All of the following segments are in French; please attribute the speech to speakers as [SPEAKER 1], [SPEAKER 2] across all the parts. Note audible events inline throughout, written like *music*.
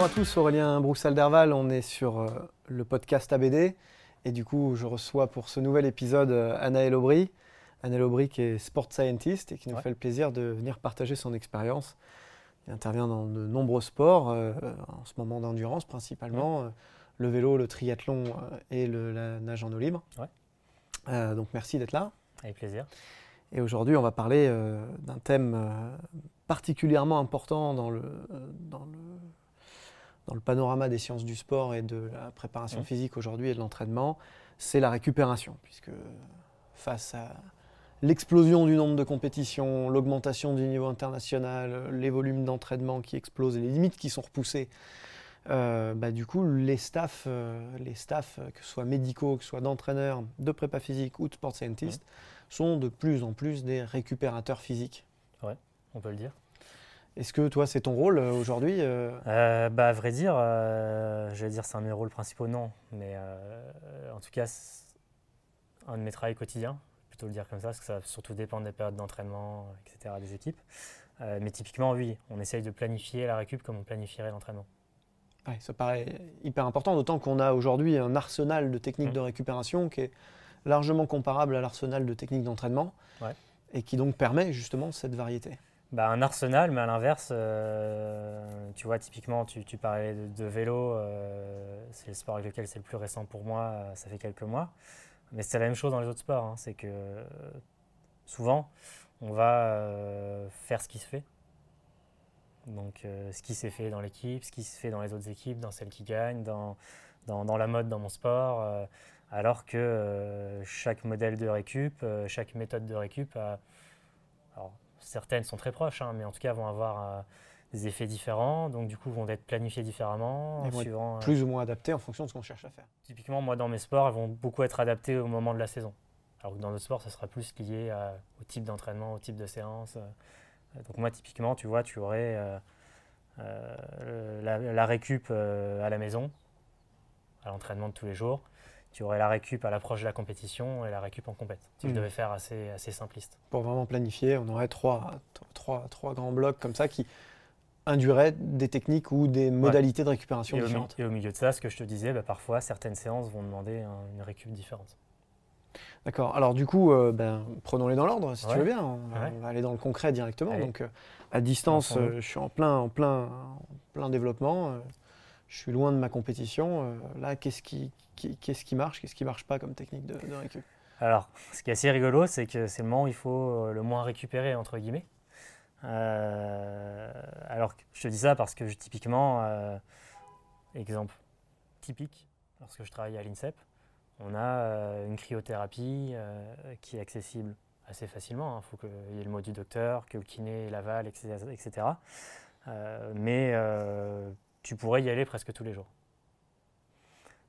[SPEAKER 1] Bonjour à tous, Aurélien Broussal-Derval, on est sur euh, le podcast ABD et du coup je reçois pour ce nouvel épisode euh, Anaël Aubry. Anaël Aubry qui est sport scientist et qui nous
[SPEAKER 2] Ouais.
[SPEAKER 1] fait le plaisir de venir partager son expérience. Il intervient dans de nombreux sports, euh, en ce moment d'endurance principalement, euh, le vélo, le triathlon euh, et le- la nage en eau libre.
[SPEAKER 2] Ouais.
[SPEAKER 1] Donc merci d'être là.
[SPEAKER 2] Avec plaisir.
[SPEAKER 1] Et aujourd'hui, on va parler d'un thème particulièrement important dans le, dans, le, dans le panorama des sciences du sport et de la préparation
[SPEAKER 2] Mhm.
[SPEAKER 1] physique aujourd'hui et de l'entraînement, c'est la récupération. Puisque face à l'explosion du nombre de compétitions, l'augmentation du niveau international, les volumes d'entraînement qui explosent et les limites qui sont repoussées, euh, bah, du coup, les staffs, euh, les staffs, euh, que ce soit médicaux, que ce soit d'entraîneurs, de prépa physique ou de sport scientist, sont de plus en plus des récupérateurs physiques.
[SPEAKER 2] On peut le dire.
[SPEAKER 1] Est-ce que toi, c'est ton rôle euh, aujourd'hui euh,
[SPEAKER 2] Euh, bah, à vrai dire, euh, je vais dire c'est un de mes rôles principaux, non. Mais euh, en tout cas, c'est un de mes travaux quotidiens, plutôt le dire comme ça, parce que ça va surtout dépendre des périodes d'entraînement, etc., des équipes. Euh, mais typiquement, oui, on essaye de planifier la récup comme on planifierait l'entraînement.
[SPEAKER 1] ouais, Ça paraît hyper important, d'autant qu'on a aujourd'hui un arsenal de techniques
[SPEAKER 2] Mhm.
[SPEAKER 1] de récupération qui est largement comparable à l'arsenal de techniques d'entraînement
[SPEAKER 2] Ouais.
[SPEAKER 1] et qui donc permet justement cette variété.
[SPEAKER 2] Bah, un arsenal, mais à l'inverse, euh, tu vois, typiquement, tu, parlais de, vélo, euh, c'est le sport avec lequel c'est le plus récent pour moi, euh, ça fait quelques mois. Mais c'est la même chose dans les autres sports, hein, c'est que souvent, on va faire ce qui se fait. Donc, ce qui s'est fait dans l'équipe, ce qui se fait dans les autres équipes, dans celles qui gagnent, dans, la mode dans mon sport, alors que chaque modèle de récup, chaque méthode de récup a, certaines sont très proches, hein, mais en tout cas vont avoir euh, des effets différents, donc du coup vont être planifiées différemment.
[SPEAKER 1] Elles vont être
[SPEAKER 2] suivant, euh,
[SPEAKER 1] Plus ou moins adapté en fonction de ce qu'on cherche à faire.
[SPEAKER 2] typiquement, moi dans mes sports, elles vont beaucoup être adaptées au moment de la saison. Alors que dans d'autres sports, ça sera plus lié à- au type d'entraînement, au type de séance. euh. Donc moi, typiquement, tu vois, tu aurais euh, euh, la, la récup euh, à la maison, à l'entraînement de tous les jours. Tu aurais la récup à l'approche de la compétition et la récup en compète. Si je devais faire assez, assez simpliste.
[SPEAKER 1] Pour vraiment planifier, on aurait trois, trois, trois grands blocs comme ça qui induiraient des techniques ou des modalités de récupération
[SPEAKER 2] Et au, mi-
[SPEAKER 1] différentes.
[SPEAKER 2] et au milieu de ça, ce que je te disais, bah, parfois certaines séances vont demander un- une récup différente.
[SPEAKER 1] D'accord. Alors du coup, euh, ben, prenons-les dans l'ordre, si tu veux bien. On va,
[SPEAKER 2] Ouais.
[SPEAKER 1] on va aller dans le concret directement.
[SPEAKER 2] Allez.
[SPEAKER 1] Donc, euh, à distance, euh, je suis en plein, en plein, en plein développement. Je suis loin de ma compétition. euh, là, qu'est-ce qui, qui- qu'est-ce qui marche, qu'est-ce qui marche pas comme technique de, récup?
[SPEAKER 2] Alors, ce qui est assez rigolo, c'est que c'est le moment où il faut euh, le moins récupérer, entre guillemets. Euh, alors, je te dis ça parce que typiquement, exemple typique, lorsque je travaillais à l'INSEP, on a une cryothérapie qui est accessible assez facilement. Il faut qu'il y ait le mot du docteur, que le kiné l'avale, etc. etc. Mais tu pourrais y aller presque tous les jours.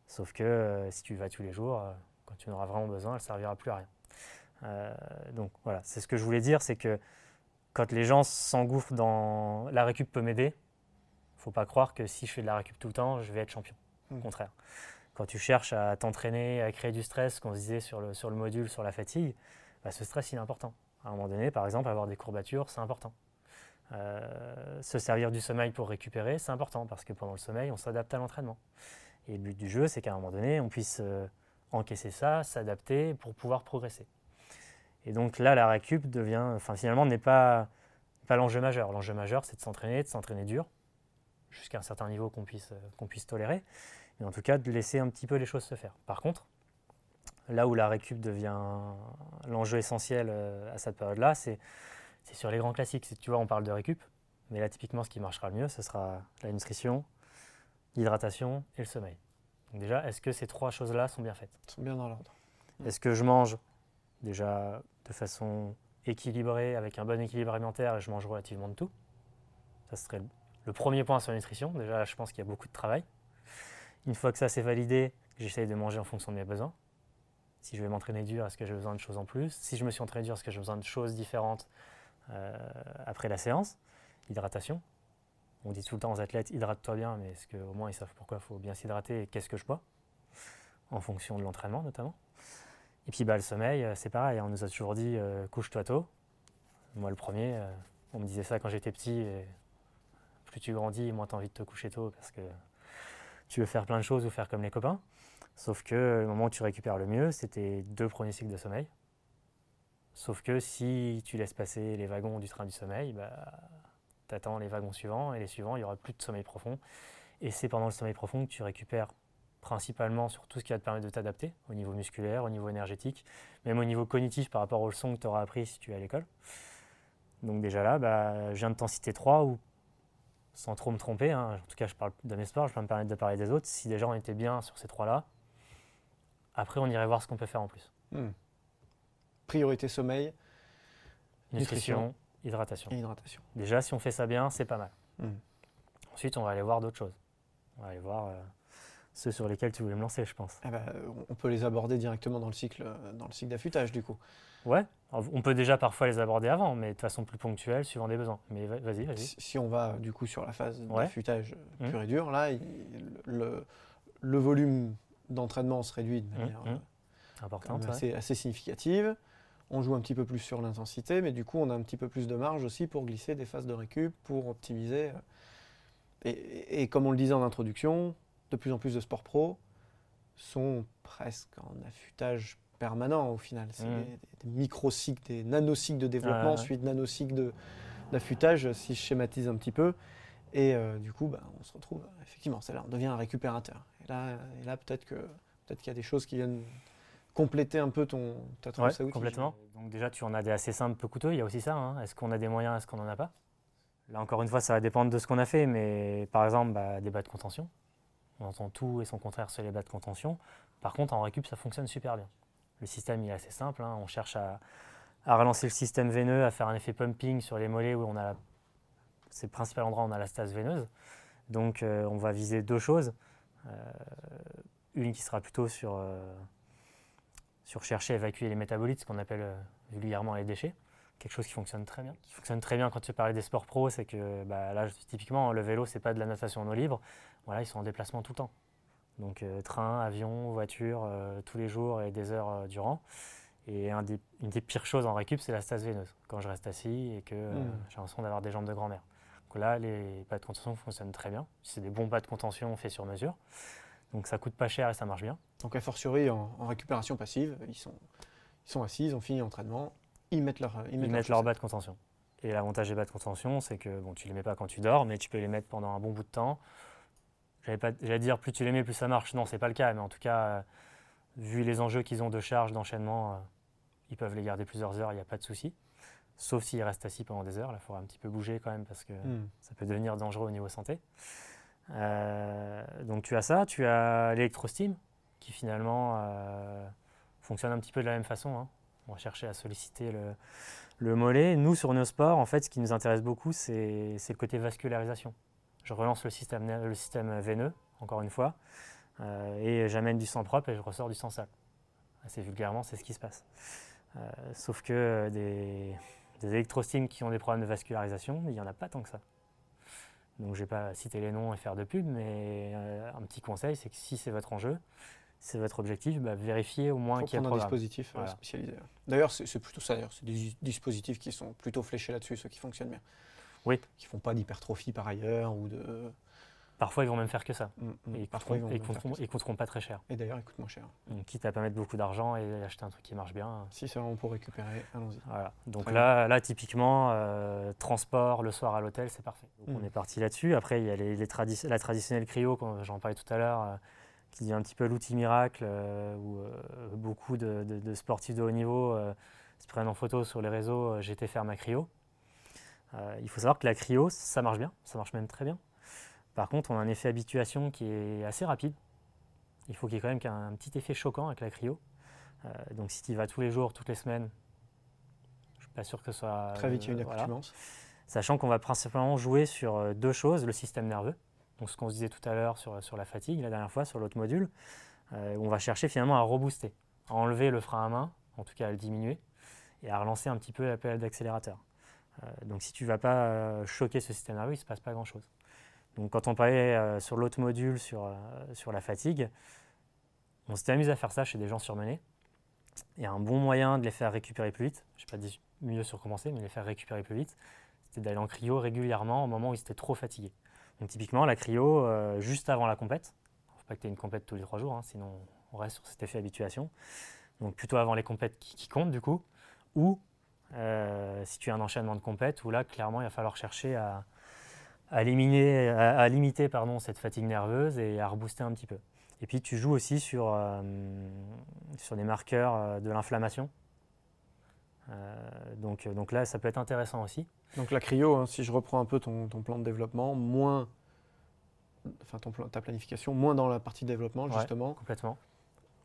[SPEAKER 2] Sauf que euh, si tu y vas tous les jours, euh, quand tu en auras vraiment besoin, elle ne servira plus à rien. Euh, donc voilà, c'est ce que je voulais dire, c'est que quand les gens s'engouffrent dans la récup peut m'aider, faut pas croire que si je fais de la récup tout le temps, je vais être champion. Au
[SPEAKER 1] Mm.
[SPEAKER 2] contraire. Quand tu cherches à t'entraîner, à créer du stress, qu'on se disait sur le, sur le module, sur la fatigue, bah, ce stress, il est important. À un moment donné, par exemple, avoir des courbatures, c'est important. Se servir du sommeil pour récupérer, c'est important parce que pendant le sommeil, on s'adapte à l'entraînement. Et le but du jeu, c'est qu'à un moment donné, on puisse euh, encaisser ça, s'adapter pour pouvoir progresser. Et donc là, la récup devient, enfin finalement, n'est pas, pas l'enjeu majeur. L'enjeu majeur, c'est de s'entraîner, de s'entraîner dur, jusqu'à un certain niveau qu'on puisse, euh, qu'on puisse tolérer, mais en tout cas de laisser un petit peu les choses se faire. Par contre, là où la récup devient l'enjeu essentiel euh, à cette période-là, c'est c'est sur les grands classiques. Tu vois, on parle de récup, mais là, typiquement, ce qui marchera le mieux, ce sera la nutrition, l'hydratation et le sommeil. Donc déjà, est-ce que ces trois choses-là sont bien faites?
[SPEAKER 1] Ils sont bien dans l'ordre.
[SPEAKER 2] Est-ce que je mange déjà de façon équilibrée, avec un bon équilibre alimentaire, et je mange relativement de tout? Ça serait le- premier point sur la nutrition. Déjà, là, je pense qu'il y a beaucoup de travail. Une fois que ça c'est validé, j'essaye de manger en fonction de mes besoins. Si je vais m'entraîner dur, est-ce que j'ai besoin de choses en plus? Si je me suis entraîné dur, est-ce que j'ai besoin de choses différentes? Après la séance Hydratation. On dit tout le temps aux athlètes, hydrate-toi bien, mais est-ce qu'au moins ils savent pourquoi il faut bien s'hydrater et qu'est-ce que je bois? En fonction de l'entraînement notamment. Et puis bah, le sommeil, euh, c'est pareil, on nous a toujours dit euh, couche-toi tôt. Moi le premier, euh, on me disait ça quand j'étais petit. Et plus tu grandis, moins tu as envie de te coucher tôt parce que tu veux faire plein de choses ou faire comme les copains. Sauf que le moment où tu récupères le mieux, c'était deux premiers cycles de sommeil. Sauf que si tu laisses passer les wagons du train du sommeil, bah, tu attends les wagons suivants et les suivants, il n'y aura plus de sommeil profond. Et c'est pendant le sommeil profond que tu récupères principalement sur tout ce qui va te permettre de t'adapter au niveau musculaire, au niveau énergétique, même au niveau cognitif par rapport aux leçons que tu auras appris si tu es à l'école. Donc déjà là, bah, je viens de t'en citer trois où, sans trop me tromper, hein, en tout cas je parle de mes sports, je peux me permettre de parler des autres, si déjà on était bien sur ces trois-là, après on irait voir ce qu'on peut faire en plus.
[SPEAKER 1] Hmm. Priorité sommeil
[SPEAKER 2] Nutrition,
[SPEAKER 1] Nutrition.
[SPEAKER 2] hydratation.
[SPEAKER 1] et hydratation.
[SPEAKER 2] Déjà si on fait ça bien, c'est pas mal.
[SPEAKER 1] Hmm.
[SPEAKER 2] Ensuite on va aller voir d'autres choses. On va aller voir euh, ceux sur lesquels tu voulais me lancer, je pense.
[SPEAKER 1] Eh ben, on peut les aborder directement dans le cycle, dans le cycle d'affûtage du coup.
[SPEAKER 2] Ouais, on peut déjà parfois les aborder avant, mais de façon plus ponctuelle, suivant des besoins. Mais va- vas-y, vas-y.
[SPEAKER 1] Si on va du coup sur la phase
[SPEAKER 2] Ouais.
[SPEAKER 1] d'affûtage
[SPEAKER 2] Mhm.
[SPEAKER 1] pur et dur, là, il- le, le volume d'entraînement se réduit de manière euh,
[SPEAKER 2] Importante. ouais.
[SPEAKER 1] assez, assez significative. On joue un petit peu plus sur l'intensité, mais du coup, on a un petit peu plus de marge aussi pour glisser des phases de récup, pour optimiser. euh. Et, comme on le disait en introduction, de plus en plus de sports pro sont presque en affûtage permanent au final. C'est
[SPEAKER 2] Mhm.
[SPEAKER 1] des, des micro-cycles, des nanocycles de développement,
[SPEAKER 2] Ouais, ouais.
[SPEAKER 1] suite nanocycles de- d'affûtage, si je schématise un petit peu. Et euh, du coup, bah, on se retrouve, effectivement, c'est là, on devient un récupérateur. Et là, et là peut-être que peut-être qu'il y a des choses qui viennent compléter un peu ton, ta trousse
[SPEAKER 2] Ouais,
[SPEAKER 1] à outils.
[SPEAKER 2] complètement. Donc déjà, tu en as des assez simples, peu coûteux. Il y a aussi ça. hein. Est-ce qu'on a des moyens, est-ce qu'on n'en a pas? Là, encore une fois, ça va dépendre de ce qu'on a fait. Mais par exemple, bah, des bas de contention. On entend tout et son contraire sur les bas de contention. Par contre, en récup, ça fonctionne super bien. Le système il est assez simple. hein. On cherche à, à relancer le système veineux, à faire un effet pumping sur les mollets où on a la- c'est le principal endroit où on a la stase veineuse. Donc, euh, on va viser deux choses. Euh, une qui sera plutôt sur, euh, sur chercher à évacuer les métabolites, ce qu'on appelle euh, vulgairement les déchets. Quelque chose qui fonctionne très bien. Qui fonctionne très bien quand tu parlais des sports pro, c'est que bah, là, typiquement, le vélo, c'est pas de la natation en eau libre. Voilà, ils sont en déplacement tout le temps. Donc, euh, train, avion, voiture, euh, tous les jours et des heures euh, durant. Et un des- une des pires choses en récup, c'est la stase veineuse. Quand je reste assis et que euh,
[SPEAKER 1] Mm.
[SPEAKER 2] j'ai l'impression d'avoir des jambes de grand-mère. Donc là, les pas de contention fonctionnent très bien. C'est des bons pas de contention faits sur mesure. Donc ça coûte pas cher et ça marche bien.
[SPEAKER 1] Donc, a fortiori, en, en récupération passive, ils sont, ils sont assis, ils ont fini l'entraînement, ils mettent leur
[SPEAKER 2] Ils mettent
[SPEAKER 1] chaussettes.
[SPEAKER 2] bas de contention. Et l'avantage des bas de contention, c'est que bon, tu les mets pas quand tu dors, mais tu peux les mettre pendant un bon bout de temps. J'allais dire plus tu les mets, plus ça marche. Non, c'est pas le cas, mais en tout cas, euh, vu les enjeux qu'ils ont de charge, d'enchaînement, euh, ils peuvent les garder plusieurs heures, il n'y a pas de souci. Sauf s'ils restent assis pendant des heures, là, il faudra un petit peu bouger quand même parce que
[SPEAKER 1] Hmm.
[SPEAKER 2] ça peut devenir dangereux au niveau santé. Euh, donc tu as ça, tu as l'électrosteam qui finalement euh, fonctionne un petit peu de la même façon. hein. On va chercher à solliciter le, le mollet. Nous, sur nos sports, en fait, ce qui nous intéresse beaucoup, c'est le côté vascularisation. Je relance le système, veineux, encore une fois, euh, et j'amène du sang propre et je ressors du sang sale. Assez vulgairement, c'est ce qui se passe. Sauf que des, des électrosteams qui ont des problèmes de vascularisation, il n'y en a pas tant que ça. Donc je ne vais pas citer les noms et faire de pub, mais euh, un petit conseil, c'est que si c'est votre enjeu, c'est votre objectif, bah, vérifiez au moins qu'il y a
[SPEAKER 1] un dispositif
[SPEAKER 2] voilà.
[SPEAKER 1] spécialisé. D'ailleurs, c'est plutôt ça. C'est des dispositifs qui sont plutôt fléchés là-dessus, ceux qui fonctionnent bien.
[SPEAKER 2] Oui.
[SPEAKER 1] Qui font pas d'hypertrophie par ailleurs ou de.
[SPEAKER 2] Parfois, ils vont même faire que ça.
[SPEAKER 1] Mm, mm.
[SPEAKER 2] Et ils
[SPEAKER 1] Parfois,
[SPEAKER 2] coûteront,
[SPEAKER 1] vont
[SPEAKER 2] et
[SPEAKER 1] même faire
[SPEAKER 2] coûteront- pas très cher.
[SPEAKER 1] Et d'ailleurs, ils coûtent moins cher.
[SPEAKER 2] Donc, quitte à pas mettre beaucoup d'argent et acheter un truc qui marche bien.
[SPEAKER 1] Si c'est vraiment pour récupérer, allons-y.
[SPEAKER 2] Voilà. Donc
[SPEAKER 1] Très
[SPEAKER 2] là, là, typiquement, euh, transport le soir à l'hôtel, c'est parfait. Donc
[SPEAKER 1] Mm.
[SPEAKER 2] on est parti là-dessus. Après, il y a les, les tradi- la traditionnelle cryo, j'en parlais tout à l'heure, euh, qui dit un petit peu l'outil miracle, euh, où beaucoup de, de- de sportifs de haut niveau se prennent en photo sur les réseaux. été faire ma cryo. Il faut savoir que la cryo, ça marche bien, ça marche même très bien. Par contre, on a un effet habituation qui est assez rapide. Il faut qu'il y ait quand même qu'un un petit effet choquant avec la cryo. Euh, donc si tu y vas tous les jours, toutes les semaines, je suis pas sûr que ce soit...
[SPEAKER 1] Très vite, il y a une
[SPEAKER 2] euh, voilà.
[SPEAKER 1] accoutumance.
[SPEAKER 2] Sachant qu'on va principalement jouer sur euh, deux choses, le système nerveux, donc ce qu'on se disait tout à l'heure sur, sur la fatigue, la dernière fois, sur l'autre module, euh, on va chercher finalement à rebooster, à enlever le frein à main, en tout cas à le diminuer, et à relancer un petit peu la pédale d'accélérateur. Euh, donc si tu ne vas pas choquer ce système nerveux, il ne se passe pas grand-chose. Donc quand on parlait euh, sur l'autre module, sur, euh, sur la fatigue, on s'était amusé à faire ça chez des gens surmenés. A un bon moyen de les faire récupérer plus vite, je ne vais pas dire mieux sur commencer, mais les faire récupérer plus vite, c'était d'aller en cryo régulièrement au moment où ils étaient trop fatigués. Donc typiquement, la cryo, euh, juste avant la compète, il ne faut pas que tu aies une compète tous les trois jours, hein, sinon on reste sur cet effet habituation. Donc plutôt avant les compètes qui, qui comptent du coup, ou si tu as un enchaînement de compètes, où là, clairement, il va falloir chercher à, à, éliminer, à, à limiter pardon, cette fatigue nerveuse et à rebooster un petit peu. Et puis tu joues aussi sur, euh, sur des marqueurs euh, de l'inflammation. Euh, donc, donc là, ça peut être intéressant aussi.
[SPEAKER 1] Donc la cryo, hein, si je reprends un peu ton, ton plan de développement, moins, enfin ton plan- ta planification, moins dans la partie développement
[SPEAKER 2] Ouais.
[SPEAKER 1] justement,
[SPEAKER 2] Complètement,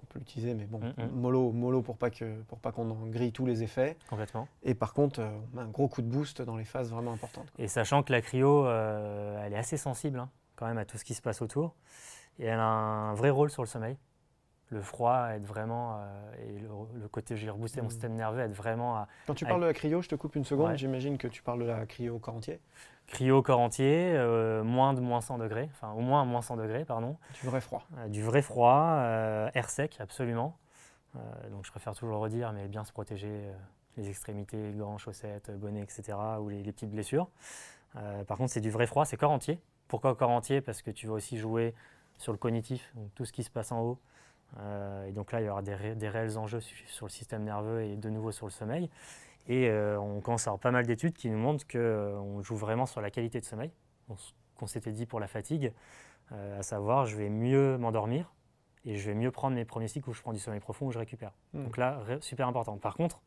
[SPEAKER 1] on peut l'utiliser, mais bon,
[SPEAKER 2] Mm, mm.
[SPEAKER 1] mollo, mollo pour pas que pour pas qu'on en grille tous les effets.
[SPEAKER 2] complètement.
[SPEAKER 1] Et par contre, euh, on met un gros coup de boost dans les phases vraiment importantes. quoi.
[SPEAKER 2] Et sachant que la cryo, euh, elle est assez sensible hein, quand même à tout ce qui se passe autour. Et elle a un vrai rôle sur le sommeil. Le froid aide vraiment, euh, et le, le côté j'ai reboosté mon
[SPEAKER 1] Mhm.
[SPEAKER 2] système nerveux aide vraiment à
[SPEAKER 1] Quand tu parles de la cryo, je te coupe une seconde.
[SPEAKER 2] Ouais.
[SPEAKER 1] J'imagine que tu parles de la cryo corps entier,
[SPEAKER 2] cryo corps entier, euh, moins de moins 100 degrés, enfin au moins moins 100 degrés, pardon.
[SPEAKER 1] du vrai froid.
[SPEAKER 2] Euh, du vrai froid, air sec, absolument. Donc je préfère toujours le redire, mais bien se protéger les extrémités, gants, chaussettes, bonnets, etc. ou les, les petites blessures. Par contre, c'est du vrai froid, c'est corps entier. Pourquoi corps entier? Parce que tu vas aussi jouer sur le cognitif, donc tout ce qui se passe en haut. Euh, et donc là, il y aura des, ré- des réels enjeux su- sur le système nerveux et de nouveau sur le sommeil. Et euh, on commence à avoir pas mal d'études qui nous montrent qu'on joue vraiment sur la qualité de sommeil, qu'on s'était dit pour la fatigue, euh, à savoir je vais mieux m'endormir et je vais mieux prendre mes premiers cycles où je prends du sommeil profond où je récupère.
[SPEAKER 1] Mm.
[SPEAKER 2] Donc là, super important. Par contre,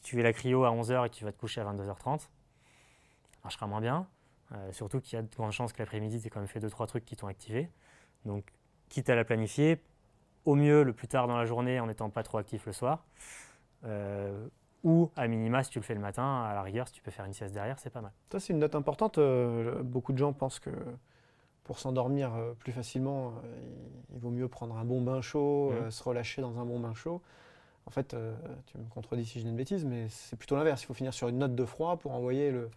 [SPEAKER 2] si tu fais la cryo à 11h et que tu vas te coucher à 22h30, ça marchera moins bien. Euh, surtout qu'il y a de grandes chances que l'après-midi, tu aies quand même fait 2-3 trucs qui t'ont activé. Donc, quitte à la planifier, au mieux le plus tard dans la journée en n'étant pas trop actif le soir. Euh, ou à minima, si tu le fais le matin, à la rigueur, si tu peux faire une sieste derrière, c'est pas mal.
[SPEAKER 1] Ça, c'est une note importante. Euh, beaucoup de gens pensent que pour s'endormir euh, plus facilement, il, vaut mieux prendre un bon bain chaud, euh, se relâcher dans un bon bain chaud. En fait, tu me contredis si je dis une bêtise, mais c'est plutôt l'inverse. Il faut finir sur une note de froid pour envoyer le,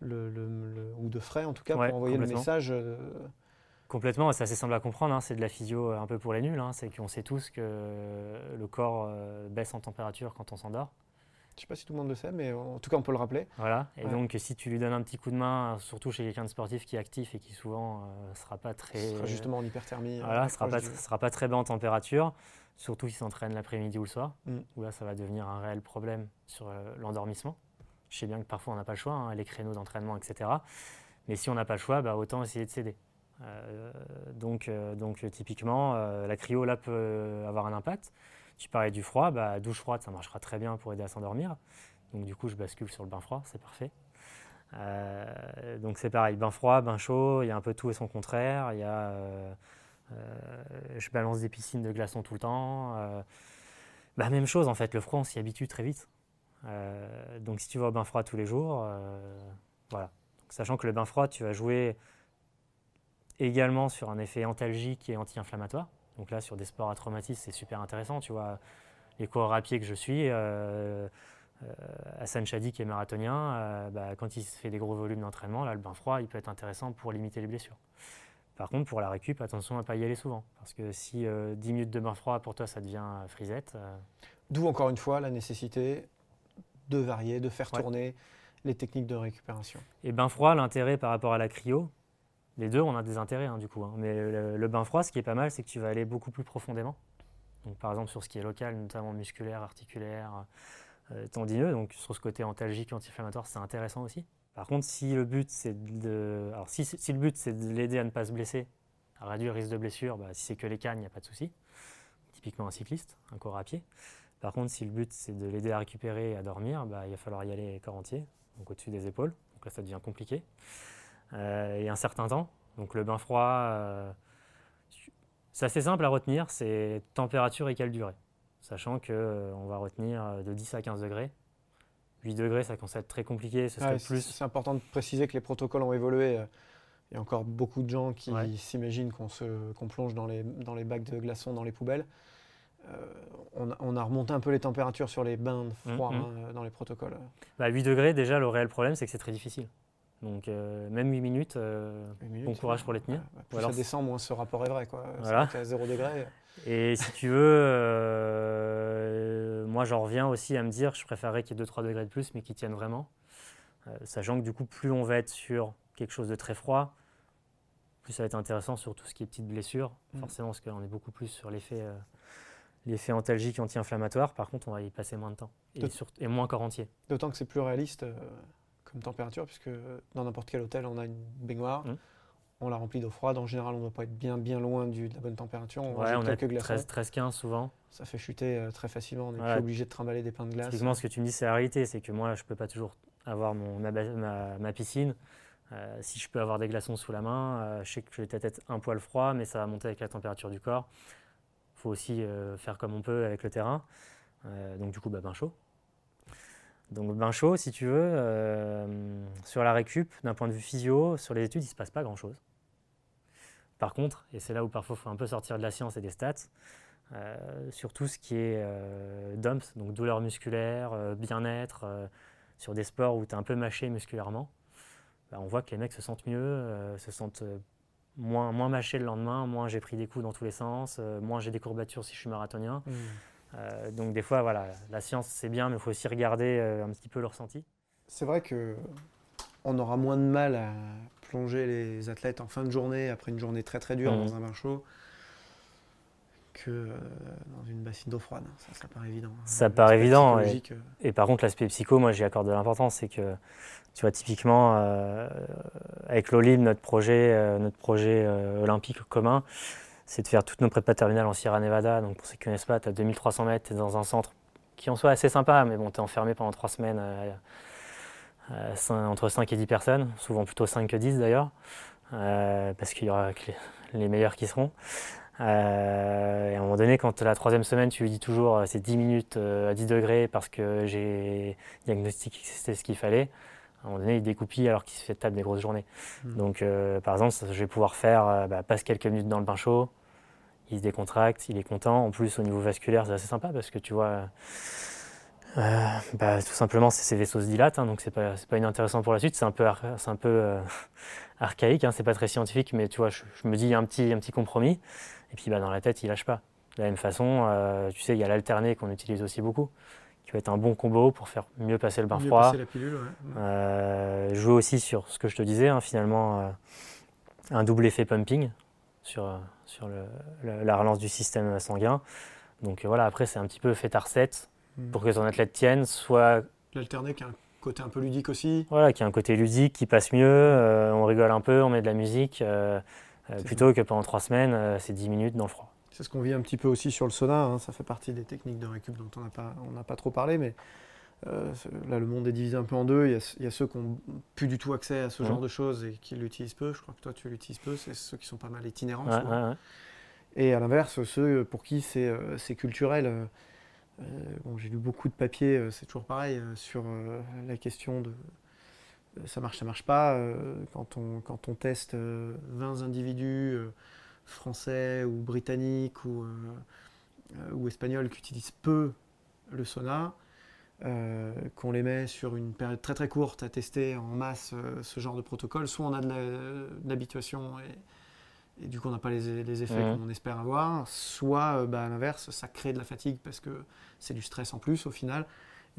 [SPEAKER 1] le- le- le- ou de frais en tout cas
[SPEAKER 2] Ouais,
[SPEAKER 1] pour envoyer le message. Euh,
[SPEAKER 2] Complètement, c'est assez simple à comprendre, hein, c'est de la physio euh, un peu pour les nuls, hein, c'est qu'on sait tous que le corps euh, baisse en température quand on s'endort.
[SPEAKER 1] je sais pas si tout le monde le sait, mais en tout cas on peut le rappeler.
[SPEAKER 2] Voilà. Et
[SPEAKER 1] Ouais.
[SPEAKER 2] donc, si tu lui donnes un petit coup de main, surtout chez quelqu'un de sportif qui est actif et qui souvent ne sera pas très.
[SPEAKER 1] Ce sera justement en hyperthermie. euh,
[SPEAKER 2] Voilà, sera pas,
[SPEAKER 1] proche du-
[SPEAKER 2] sera pas très bas en température, surtout s'il s'entraîne l'après-midi ou le soir,
[SPEAKER 1] Mm.
[SPEAKER 2] où là, ça va devenir un réel problème sur euh, l'endormissement. Je sais bien que parfois, on n'a pas le choix, hein, les créneaux d'entraînement, etc. Mais si on n'a pas le choix, bah, autant essayer de s'aider. Euh, donc, euh, donc, typiquement, euh, la cryo, là, peut avoir un impact. Tu parlais du froid, bah, douche froide, ça marchera très bien pour aider à s'endormir. Donc, du coup, je bascule sur le bain froid, c'est parfait. Donc, c'est pareil, bain froid, bain chaud, il y a un peu tout et son contraire. Il y a, je balance des piscines de glaçons tout le temps. bah, même chose, en fait, le froid, on s'y habitue très vite. Donc, si tu vas au bain froid tous les jours, voilà. Sachant que le bain froid, tu vas jouer également sur un effet antalgique et anti-inflammatoire. Donc là, sur des sports à traumatisme, c'est super intéressant. Tu vois, les coureurs à pied que je suis, euh, Hassan Chadi qui est marathonien, bah, quand il fait des gros volumes d'entraînement, là, le bain froid, il peut être intéressant pour limiter les blessures. Par contre, pour la récup, attention à ne pas y aller souvent. Parce que si 10 minutes de bain froid, pour toi, ça devient frisette.
[SPEAKER 1] D'où encore une fois la nécessité de varier, de faire tourner les techniques de récupération.
[SPEAKER 2] Et bain froid, l'intérêt par rapport à la cryo, les deux, on a des intérêts hein, du coup. Hein. Mais le, bain froid, ce qui est pas mal, c'est que tu vas aller beaucoup plus profondément. Donc, par exemple, sur ce qui est local, notamment musculaire, articulaire, euh, tendineux, donc sur ce côté antalgique, anti-inflammatoire, c'est intéressant aussi. Par contre, si le but c'est de, alors si, si le but c'est de l'aider à ne pas se blesser, à réduire le risque de blessure, bah, si c'est que les cannes, il n'y a pas de souci. Typiquement un cycliste, un corps à pied. Par contre, si le but c'est de l'aider à récupérer et à dormir, bah, il va falloir y aller corps entier, donc au-dessus des épaules. Donc là, ça devient compliqué. Euh, et un certain temps. Donc le bain froid, euh, c'est assez simple à retenir, c'est température et quelle durée. Sachant qu'on euh, va retenir de 10 à 15 degrés. 8 degrés, ça commence à être très compliqué.
[SPEAKER 1] plus... C'est important de préciser que les protocoles ont évolué. Il y a encore beaucoup de gens qui s'imaginent qu'on plonge dans les, dans les bacs de glaçons, dans les poubelles. on, a remonté un peu les températures sur les bains froids mmh, mmh. Hein, dans les protocoles.
[SPEAKER 2] Bah, 8 degrés, déjà, le réel problème, c'est que c'est très difficile. Donc euh, même 8 minutes, euh, bon courage pour les tenir.
[SPEAKER 1] plus ça descend, moins ce rapport est vrai. Quoi. Voilà. À 0 degré.
[SPEAKER 2] Et si tu veux, euh, moi j'en reviens aussi à me dire, je préférerais qu'il y ait 2-3 degrés de plus, mais qui tiennent vraiment. sachant que du coup, plus on va être sur quelque chose de très froid, plus ça va être intéressant sur tout ce qui est petites blessures. Mm. Forcément, parce qu'on est beaucoup plus sur l'effet l'effet antalgique anti-inflammatoire. Par contre, on va y passer moins de temps et, et moins corps entier.
[SPEAKER 1] D'autant que c'est plus réaliste comme température, puisque dans n'importe quel hôtel, on a une baignoire. Mmh. On la remplit d'eau froide. En général, on ne doit pas être bien, bien loin du, de la bonne température.
[SPEAKER 2] On, ouais, on a 13-15 souvent.
[SPEAKER 1] Ça fait chuter euh, très facilement. On est plus obligé de trimballer des pains de glace.
[SPEAKER 2] Typiquement, ce que tu me dis, c'est la réalité. C'est que moi, je ne peux pas toujours avoir mon, ma, ma, piscine. Euh, si je peux avoir des glaçons sous la main, euh, je sais que je vais peut-être être un poil froid, mais ça va monter avec la température du corps. Il faut aussi faire comme on peut avec le terrain. donc, du coup, bah, bain chaud. Donc bain chaud, si tu veux, euh, sur la récup, d'un point de vue physio, sur les études, il ne se passe pas grand-chose. Par contre, et c'est là où parfois il faut un peu sortir de la science et des stats, euh, sur tout ce qui est euh, donc douleur musculaire, bien-être, sur des sports où tu es un peu mâché musculairement, bah, on voit que les mecs se sentent mieux, se sentent moins, moins mâchés le lendemain, moins j'ai pris des coups dans tous les sens, moins j'ai des courbatures si je suis marathonien. Mmh. Euh, donc des fois, voilà, la science c'est bien, mais il faut aussi regarder euh, un petit peu le ressenti.
[SPEAKER 1] C'est vrai que on aura moins de mal à plonger les athlètes en fin de journée après une journée très très dure mmh. dans un bain chaud que euh, dans une bassine d'eau froide. Ça, ça paraît évident.
[SPEAKER 2] Ça paraît évident. Et, par contre, l'aspect psycho, moi j'y accorde de l'importance. C'est que, tu vois, typiquement, avec l'OLIM, notre projet, notre projet olympique commun, c'est de faire toutes nos prépas terminales en Sierra Nevada. Donc pour ceux qui ne connaissent pas, tu as 2300 mètres, tu es dans un centre qui en soit assez sympa, mais bon, tu es enfermé pendant trois semaines entre 5 et 10 personnes, souvent plutôt 5 que 10 d'ailleurs, euh, parce qu'il y aura les, meilleurs qui seront. Euh, et à un moment donné, quand la troisième semaine, tu lui dis toujours euh, c'est 10 minutes à 10 degrés parce que j'ai diagnostiqué que c'était ce qu'il fallait, à un moment donné, il découpille alors qu'il se fait table des grosses journées. Hmm. Donc, euh, par exemple, je vais pouvoir faire, euh, bah, passe quelques minutes dans le bain chaud, il se décontracte, il est content. En plus, au niveau vasculaire, c'est assez sympa parce que tu vois, euh, bah, tout simplement, ses vaisseaux se dilatent, hein, donc c'est pas, pas inintéressant pour la suite. C'est un peu, c'est un peu *laughs* archaïque, hein, c'est pas très scientifique, mais tu vois, je, me dis il y a un petit, un petit compromis. Et puis, bah, dans la tête, il lâche pas. De la même façon, tu sais, il y a l'alterné qu'on utilise aussi beaucoup qui va être un bon combo pour faire mieux passer le bain mieux froid. Passer la pilule, ouais. Euh, jouer aussi sur ce que je te disais, hein, finalement, euh, un double effet pumping sur, euh, sur la relance du système sanguin. Donc voilà, après, c'est un petit peu fait recette hmm. pour que ton athlète tienne, soit.
[SPEAKER 1] L'alterner qui a un côté un peu ludique aussi.
[SPEAKER 2] Voilà, qui a un côté ludique, qui passe mieux, on rigole un peu, on met de la musique, plutôt que pendant trois semaines, c'est 10 minutes dans le froid.
[SPEAKER 1] C'est ce qu'on vit un petit peu aussi sur le sauna. Hein. Ça fait partie des techniques de récup dont on n'a pas, pas trop parlé, mais euh, là, le monde est divisé un peu en deux. Il y a, ceux qui n'ont plus du tout accès à ce genre de choses et qui l'utilisent peu. Je crois que toi, tu l'utilises peu. C'est ceux qui sont pas mal itinérants. et à l'inverse, ceux pour qui c'est euh, culturel. Euh, bon, J'ai lu beaucoup de papiers, c'est toujours pareil, sur la question de ça marche, ça marche pas. quand, on, quand on teste 20 individus français ou britannique ou, euh, ou espagnol qui utilisent peu le sauna, euh, qu'on les met sur une période très très courte à tester en masse euh, ce genre de protocole, soit on a de l'habituation et, et du coup on n'a pas les, les effets qu'on espère avoir, soit euh, bah, à l'inverse, ça crée de la fatigue parce que c'est du stress en plus au final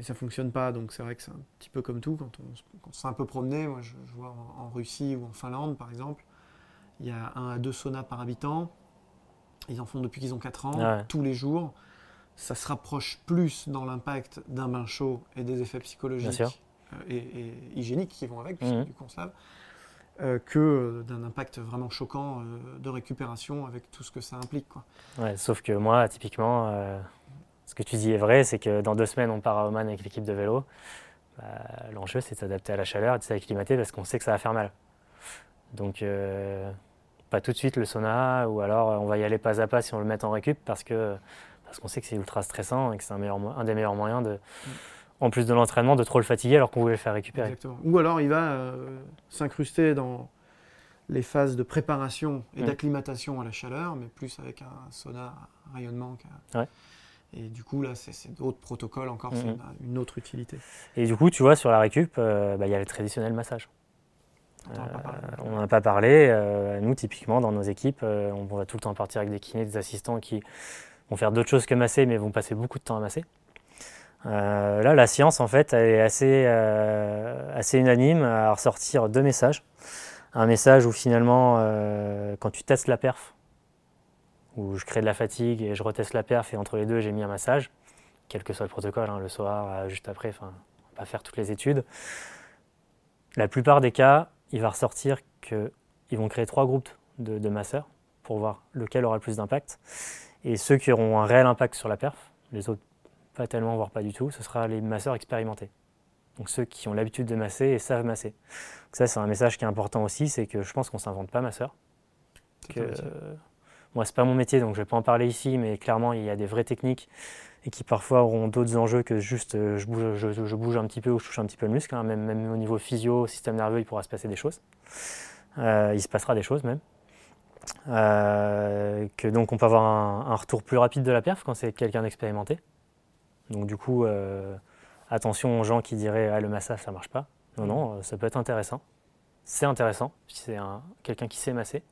[SPEAKER 1] et ça fonctionne pas. Donc c'est vrai que c'est un petit peu comme tout. Quand on, quand on s'est un peu promené, moi je, je vois en, en Russie ou en Finlande par exemple, il y a un à deux saunas par habitant. Ils en font depuis qu'ils ont 4 ans,
[SPEAKER 2] ouais.
[SPEAKER 1] tous les jours. Ça se rapproche plus dans l'impact d'un bain chaud et des effets psychologiques euh, et, et hygiéniques qui vont avec, puisque
[SPEAKER 2] Mhm.
[SPEAKER 1] du coup on se lave, euh, que euh, d'un impact vraiment choquant euh, de récupération avec tout ce que ça implique. Quoi.
[SPEAKER 2] Ouais, sauf que moi, typiquement, ce que tu dis est vrai, c'est que dans deux semaines, on part à Oman avec l'équipe de vélo. Bah, L'enjeu, c'est de s'adapter à la chaleur et de s'acclimater parce qu'on sait que ça va faire mal. Donc, pas tout de suite le sauna, ou alors euh, on va y aller pas à pas si on le met en récup parce que parce qu'on sait que c'est ultra stressant et que c'est un, meilleur un des meilleurs moyens de, en plus de l'entraînement, de trop le fatiguer alors qu'on voulait le faire récupérer.
[SPEAKER 1] Exactement. Ou alors il va euh, s'incruster dans les phases de préparation et
[SPEAKER 2] Mhm.
[SPEAKER 1] d'acclimatation à la chaleur, mais plus avec un sauna rayonnement.
[SPEAKER 2] Ouais.
[SPEAKER 1] Et du coup, là, c'est d'autres protocoles encore, c'est
[SPEAKER 2] Mhm.
[SPEAKER 1] une, une autre utilité.
[SPEAKER 2] Et du coup, tu vois, sur la récup, euh, bah, il y a le traditionnel massage.
[SPEAKER 1] On t'en a pas parlé.
[SPEAKER 2] Euh, on n'en a pas parlé. euh, nous, typiquement, dans nos équipes, euh, on va tout le temps partir avec des kinés, des assistants qui vont faire d'autres choses que masser, mais vont passer beaucoup de temps à masser. Euh, là, la science, en fait, elle est assez, euh, assez unanime à ressortir deux messages. Un message où finalement, euh, quand tu testes la perf, où je crée de la fatigue et je reteste la perf, et entre les deux, j'ai mis un massage, quel que soit le protocole, hein, le soir, juste après, enfin, pas faire toutes les études. La plupart des cas, il va ressortir qu'ils vont créer trois groupes de, de masseurs pour voir lequel aura le plus d'impact. Et ceux qui auront un réel impact sur la perf, les autres pas tellement, voire pas du tout, ce sera les masseurs expérimentés. Donc ceux qui ont l'habitude de masser et savent masser. Donc ça, c'est un message qui est important aussi, c'est que je pense qu'on s'invente pas masseur. Que, moi, c'est pas mon métier, donc je vais pas en parler ici, mais clairement, il y a des vraies techniques et qui parfois auront d'autres enjeux que juste euh, je, bouge, je, je bouge un petit peu ou je touche un petit peu le muscle. hein. Même, même au niveau physio, système nerveux, il pourra se passer des choses. Euh, il se passera des choses même. Euh, que donc on peut avoir un, un retour plus rapide de la perf quand c'est quelqu'un d'expérimenté. Donc du coup, attention aux gens qui diraient ah, le massage ça marche pas. Non, non, euh, ça peut être intéressant. C'est intéressant si c'est un- quelqu'un qui sait masser.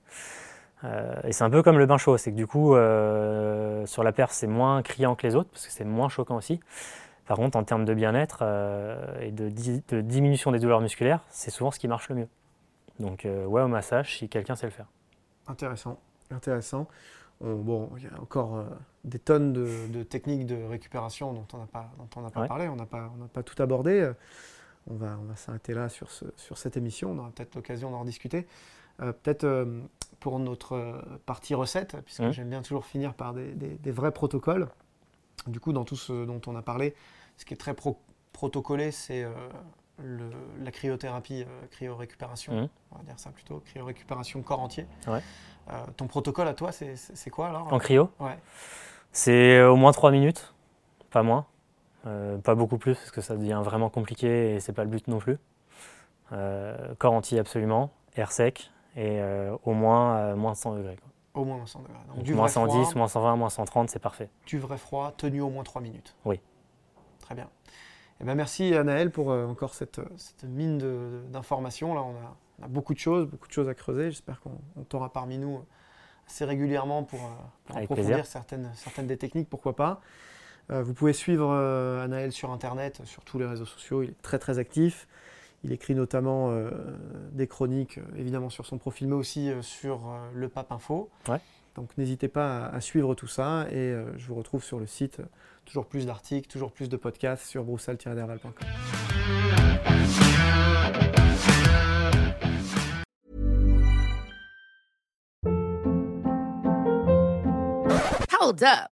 [SPEAKER 2] Euh, et c'est un peu comme le bain chaud, c'est que du coup, euh, sur la perf, c'est moins criant que les autres, parce que c'est moins choquant aussi. Par contre, en termes de bien-être euh, et de, di- de diminution des douleurs musculaires, c'est souvent ce qui marche le mieux. Donc, ouais, au massage, si quelqu'un sait le faire.
[SPEAKER 1] Intéressant, intéressant. On- bon, il y a encore euh, des tonnes de, de techniques de récupération dont on n'a pas, dont on pas
[SPEAKER 2] Ouais.
[SPEAKER 1] parlé, on n'a pas, on pas tout abordé. On va, on va s'arrêter là sur, ce- sur cette émission, on aura peut-être l'occasion d'en discuter. Euh, peut-être euh, pour notre euh, partie recette, puisque
[SPEAKER 2] Mhm.
[SPEAKER 1] j'aime bien toujours finir par des, des- des vrais protocoles. Du coup, dans tout ce dont on a parlé, ce qui est très pro- protocolé, c'est euh, la cryothérapie, euh, cryorécupération,
[SPEAKER 2] Mhm.
[SPEAKER 1] on va dire ça plutôt, cryorécupération corps entier.
[SPEAKER 2] Ouais.
[SPEAKER 1] Euh, ton protocole à toi, c'est- quoi alors?
[SPEAKER 2] En cryo,
[SPEAKER 1] Ouais.
[SPEAKER 2] c'est au moins 3 minutes, pas moins. Pas beaucoup plus, parce que ça devient vraiment compliqué et c'est pas le but non plus. Corps entier absolument, air sec et euh, au moins euh, moins 100 degrés. quoi.
[SPEAKER 1] Au moins 100 degrés. Donc,
[SPEAKER 2] Donc,
[SPEAKER 1] du
[SPEAKER 2] moins
[SPEAKER 1] vrai
[SPEAKER 2] 110,
[SPEAKER 1] froid,
[SPEAKER 2] moins 120, moins 130, c'est parfait.
[SPEAKER 1] du vrai froid, tenu au moins 3 minutes.
[SPEAKER 2] Oui.
[SPEAKER 1] Très bien. Eh ben, merci Anaël pour euh, encore cette, cette mine d'informations. Là, on a, on a beaucoup de choses, beaucoup de choses à creuser. J'espère qu'on on t'aura parmi nous assez régulièrement pour, approfondir certaines, certaines des techniques, pourquoi pas. Euh, vous pouvez suivre euh, Anaël sur Internet, sur tous les réseaux sociaux. Il est très très actif. Il écrit notamment euh, des chroniques, euh, évidemment sur son profil, mais aussi euh, sur euh, le Pape Info.
[SPEAKER 2] Ouais.
[SPEAKER 1] Donc n'hésitez pas à, à suivre tout ça et euh, je vous retrouve sur le site. toujours plus d'articles, toujours plus de podcasts sur broussal-derval.com.
[SPEAKER 3] Hold up.